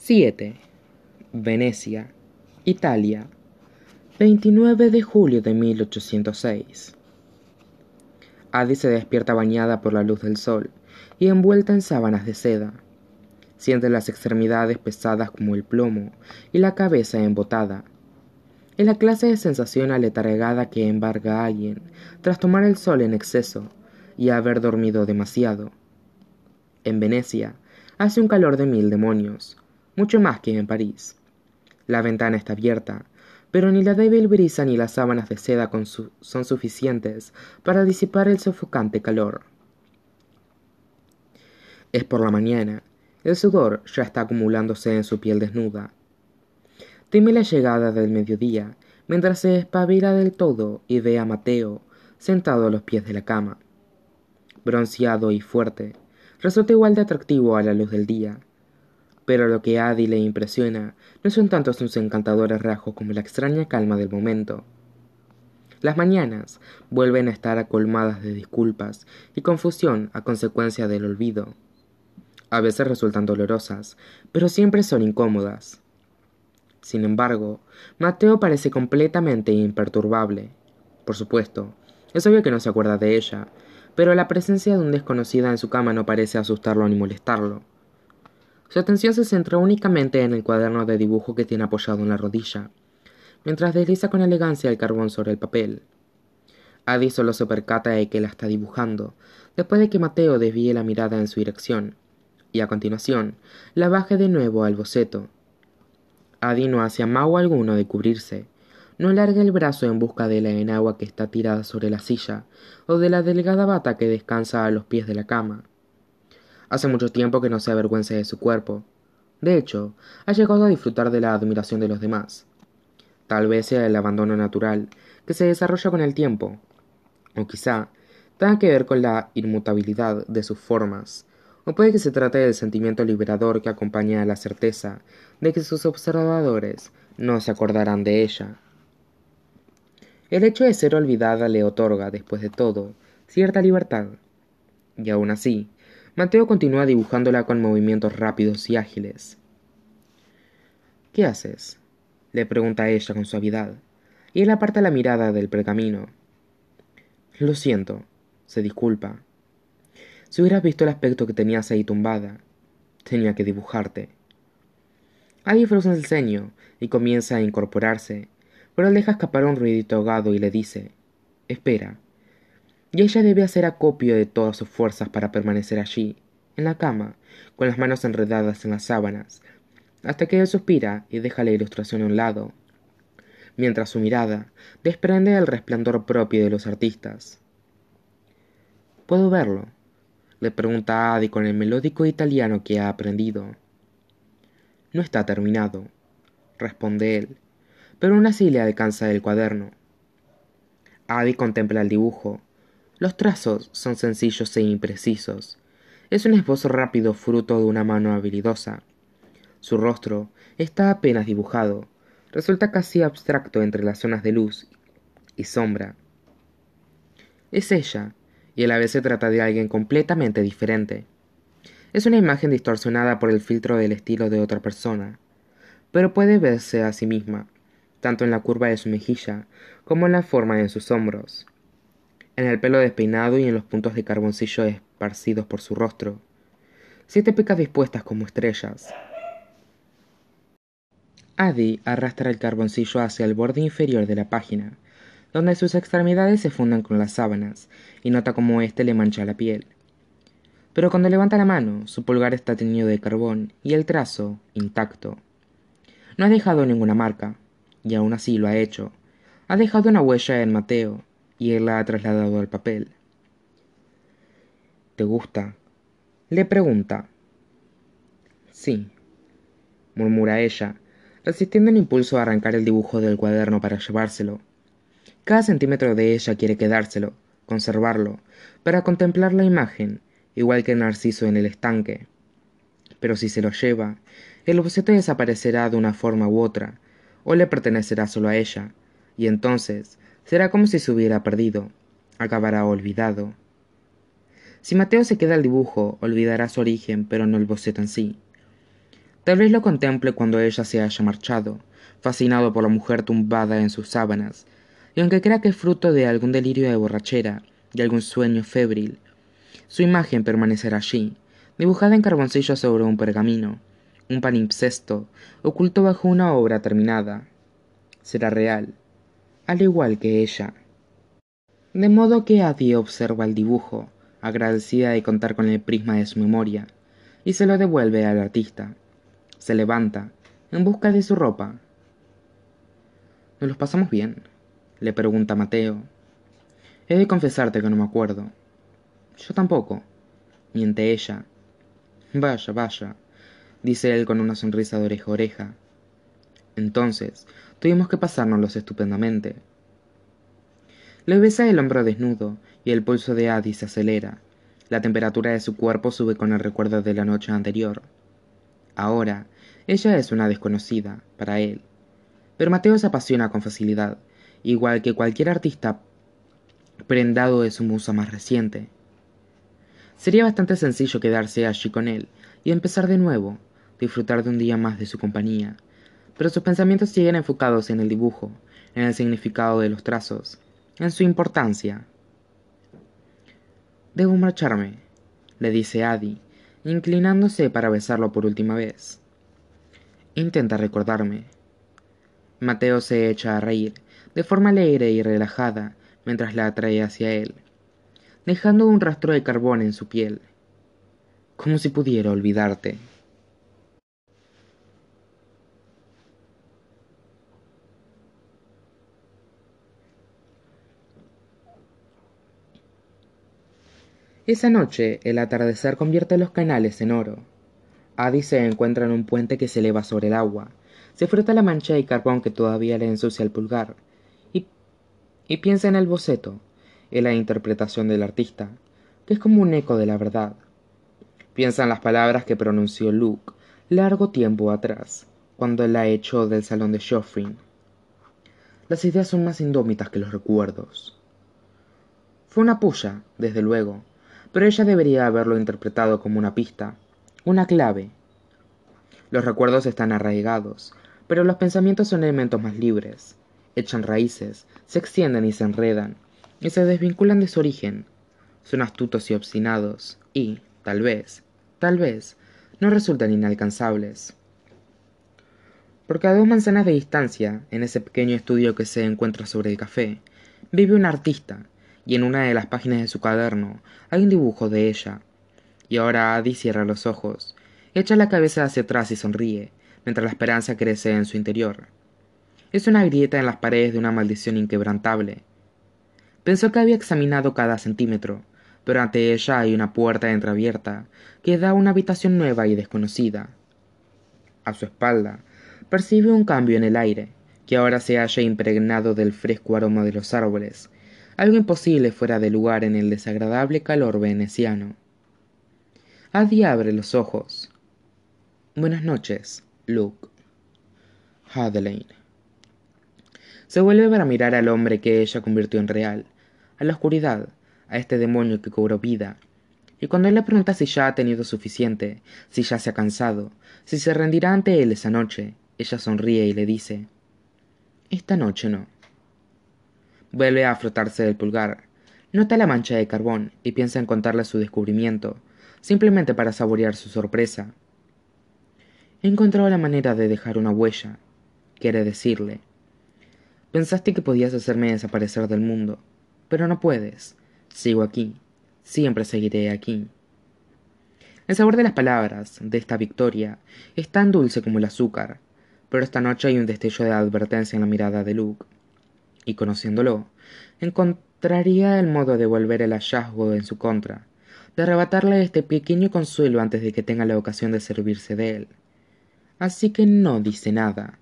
7. Venecia, Italia, 29 de julio de 1806. Adi se despierta bañada por la luz del sol y envuelta en sábanas de seda. Siente las extremidades pesadas como el plomo y la cabeza embotada. Es la clase de sensación aletargada que embarga a alguien tras tomar el sol en exceso y haber dormido demasiado. En Venecia hace un calor de mil demonios, mucho más que en París. La ventana está abierta, pero ni la débil brisa ni las sábanas de seda son suficientes para disipar el sofocante calor. Es por la mañana, el sudor ya está acumulándose en su piel desnuda. Teme la llegada del mediodía, mientras se espabila del todo y ve a Mateo sentado a los pies de la cama. Bronceado y fuerte, resulta igual de atractivo a la luz del día, pero lo que a Adi le impresiona no son tanto sus encantadores rasgos como la extraña calma del momento. Las mañanas vuelven a estar colmadas de disculpas y confusión a consecuencia del olvido. A veces resultan dolorosas, pero siempre son incómodas. Sin embargo, Mateo parece completamente imperturbable. Por supuesto, es obvio que no se acuerda de ella, pero la presencia de un desconocida en su cama no parece asustarlo ni molestarlo. Su atención se centra únicamente en el cuaderno de dibujo que tiene apoyado en la rodilla, mientras desliza con elegancia el carbón sobre el papel. Adi solo se percata de que la está dibujando, después de que Mateo desvíe la mirada en su dirección, y a continuación la baje de nuevo al boceto. Adi no hace amago alguno de cubrirse, no larga el brazo en busca de la enagua que está tirada sobre la silla, o de la delgada bata que descansa a los pies de la cama. Hace mucho tiempo que no se avergüenza de su cuerpo. De hecho, ha llegado a disfrutar de la admiración de los demás. Tal vez sea el abandono natural que se desarrolla con el tiempo, o quizá tenga que ver con la inmutabilidad de sus formas, o puede que se trate del sentimiento liberador que acompaña a la certeza de que sus observadores no se acordarán de ella. El hecho de ser olvidada le otorga, después de todo, cierta libertad. Y aún así, Mateo continúa dibujándola con movimientos rápidos y ágiles. ¿Qué haces? le pregunta ella con suavidad, y él aparta la mirada del pergamino. Lo siento, se disculpa. Si hubieras visto el aspecto que tenías ahí tumbada, tenía que dibujarte. Adi frunce el ceño y comienza a incorporarse, pero él deja escapar un ruidito ahogado y le dice: Espera, y ella debe hacer acopio de todas sus fuerzas para permanecer allí, en la cama, con las manos enredadas en las sábanas, hasta que él suspira y deja la ilustración a un lado, mientras su mirada desprende el resplandor propio de los artistas. ¿Puedo verlo? le pregunta Adi con el melódico italiano que ha aprendido. No está terminado, responde él, pero aún así le alcanza el cuaderno. Adi contempla el dibujo, los trazos son sencillos e imprecisos. Es un esbozo rápido fruto de una mano habilidosa. Su rostro está apenas dibujado. Resulta casi abstracto entre las zonas de luz y sombra. Es ella, y a la vez se trata de alguien completamente diferente. Es una imagen distorsionada por el filtro del estilo de otra persona, pero puede verse a sí misma, tanto en la curva de su mejilla como en la forma de sus hombros en el pelo despeinado y en los puntos de carboncillo esparcidos por su rostro. Siete pecas dispuestas como estrellas. Adi arrastra el carboncillo hacia el borde inferior de la página, donde sus extremidades se fundan con las sábanas, y nota cómo éste le mancha la piel. Pero cuando levanta la mano, su pulgar está teñido de carbón y el trazo intacto. No ha dejado ninguna marca, y aún así lo ha hecho. Ha dejado una huella en Mateo, y él la ha trasladado al papel. ¿Te gusta? Le pregunta. Sí, murmura ella, resistiendo el impulso a arrancar el dibujo del cuaderno para llevárselo. Cada centímetro de ella quiere quedárselo, conservarlo, para contemplar la imagen, igual que el narciso en el estanque. Pero si se lo lleva, el objeto desaparecerá de una forma u otra, o le pertenecerá solo a ella, y entonces Será como si se hubiera perdido, acabará olvidado. Si Mateo se queda al dibujo, olvidará su origen, pero no el boceto en sí. Tal vez lo contemple cuando ella se haya marchado, fascinado por la mujer tumbada en sus sábanas, y aunque crea que es fruto de algún delirio de borrachera, de algún sueño febril, su imagen permanecerá allí, dibujada en carboncillo sobre un pergamino, un palimpsesto, oculto bajo una obra terminada. Será real, al igual que ella. De modo que Adi observa el dibujo, agradecida de contar con el prisma de su memoria, y se lo devuelve al artista. Se levanta, en busca de su ropa. ¿Nos los pasamos bien? le pregunta Mateo. He de confesarte que no me acuerdo. Yo tampoco, miente ella. Vaya, vaya, dice él con una sonrisa de oreja a oreja. Entonces, tuvimos que pasárnoslos estupendamente. Le besa el hombro desnudo y el pulso de Adi se acelera. La temperatura de su cuerpo sube con el recuerdo de la noche anterior. Ahora, ella es una desconocida para él. Pero Mateo se apasiona con facilidad, igual que cualquier artista prendado de su musa más reciente. Sería bastante sencillo quedarse allí con él y empezar de nuevo, disfrutar de un día más de su compañía, pero sus pensamientos siguen enfocados en el dibujo, en el significado de los trazos, en su importancia. Debo marcharme, le dice Adi, inclinándose para besarlo por última vez. Intenta recordarme. Mateo se echa a reír, de forma alegre y relajada, mientras la atrae hacia él, dejando un rastro de carbón en su piel, como si pudiera olvidarte. Esa noche, el atardecer convierte los canales en oro. Adi se encuentra en un puente que se eleva sobre el agua. Se frota la mancha de carbón que todavía le ensucia el pulgar. Y, y piensa en el boceto, en la interpretación del artista, que es como un eco de la verdad. Piensa en las palabras que pronunció Luke largo tiempo atrás, cuando la echó del salón de Joffrin. Las ideas son más indómitas que los recuerdos. Fue una puya, desde luego, pero ella debería haberlo interpretado como una pista, una clave. Los recuerdos están arraigados, pero los pensamientos son elementos más libres. Echan raíces, se extienden y se enredan, y se desvinculan de su origen. Son astutos y obstinados, y, tal vez, tal vez, no resultan inalcanzables. Porque a dos manzanas de distancia, en ese pequeño estudio que se encuentra sobre el café, vive un artista, y en una de las páginas de su cuaderno hay un dibujo de ella. Y ahora Adi cierra los ojos, echa la cabeza hacia atrás y sonríe, mientras la esperanza crece en su interior. Es una grieta en las paredes de una maldición inquebrantable. Pensó que había examinado cada centímetro, pero ante ella hay una puerta entreabierta que da a una habitación nueva y desconocida. A su espalda, percibe un cambio en el aire, que ahora se halla impregnado del fresco aroma de los árboles algo imposible fuera de lugar en el desagradable calor veneciano. Adi abre los ojos. Buenas noches, Luke. Adelaine. Se vuelve para mirar al hombre que ella convirtió en real, a la oscuridad, a este demonio que cobró vida. Y cuando él le pregunta si ya ha tenido suficiente, si ya se ha cansado, si se rendirá ante él esa noche, ella sonríe y le dice Esta noche no. Vuelve a frotarse el pulgar. Nota la mancha de carbón y piensa en contarle su descubrimiento, simplemente para saborear su sorpresa. He encontrado la manera de dejar una huella, quiere decirle. Pensaste que podías hacerme desaparecer del mundo, pero no puedes. Sigo aquí, siempre seguiré aquí. El sabor de las palabras, de esta victoria, es tan dulce como el azúcar, pero esta noche hay un destello de advertencia en la mirada de Luke y conociéndolo, encontraría el modo de volver el hallazgo en su contra, de arrebatarle este pequeño consuelo antes de que tenga la ocasión de servirse de él. Así que no dice nada.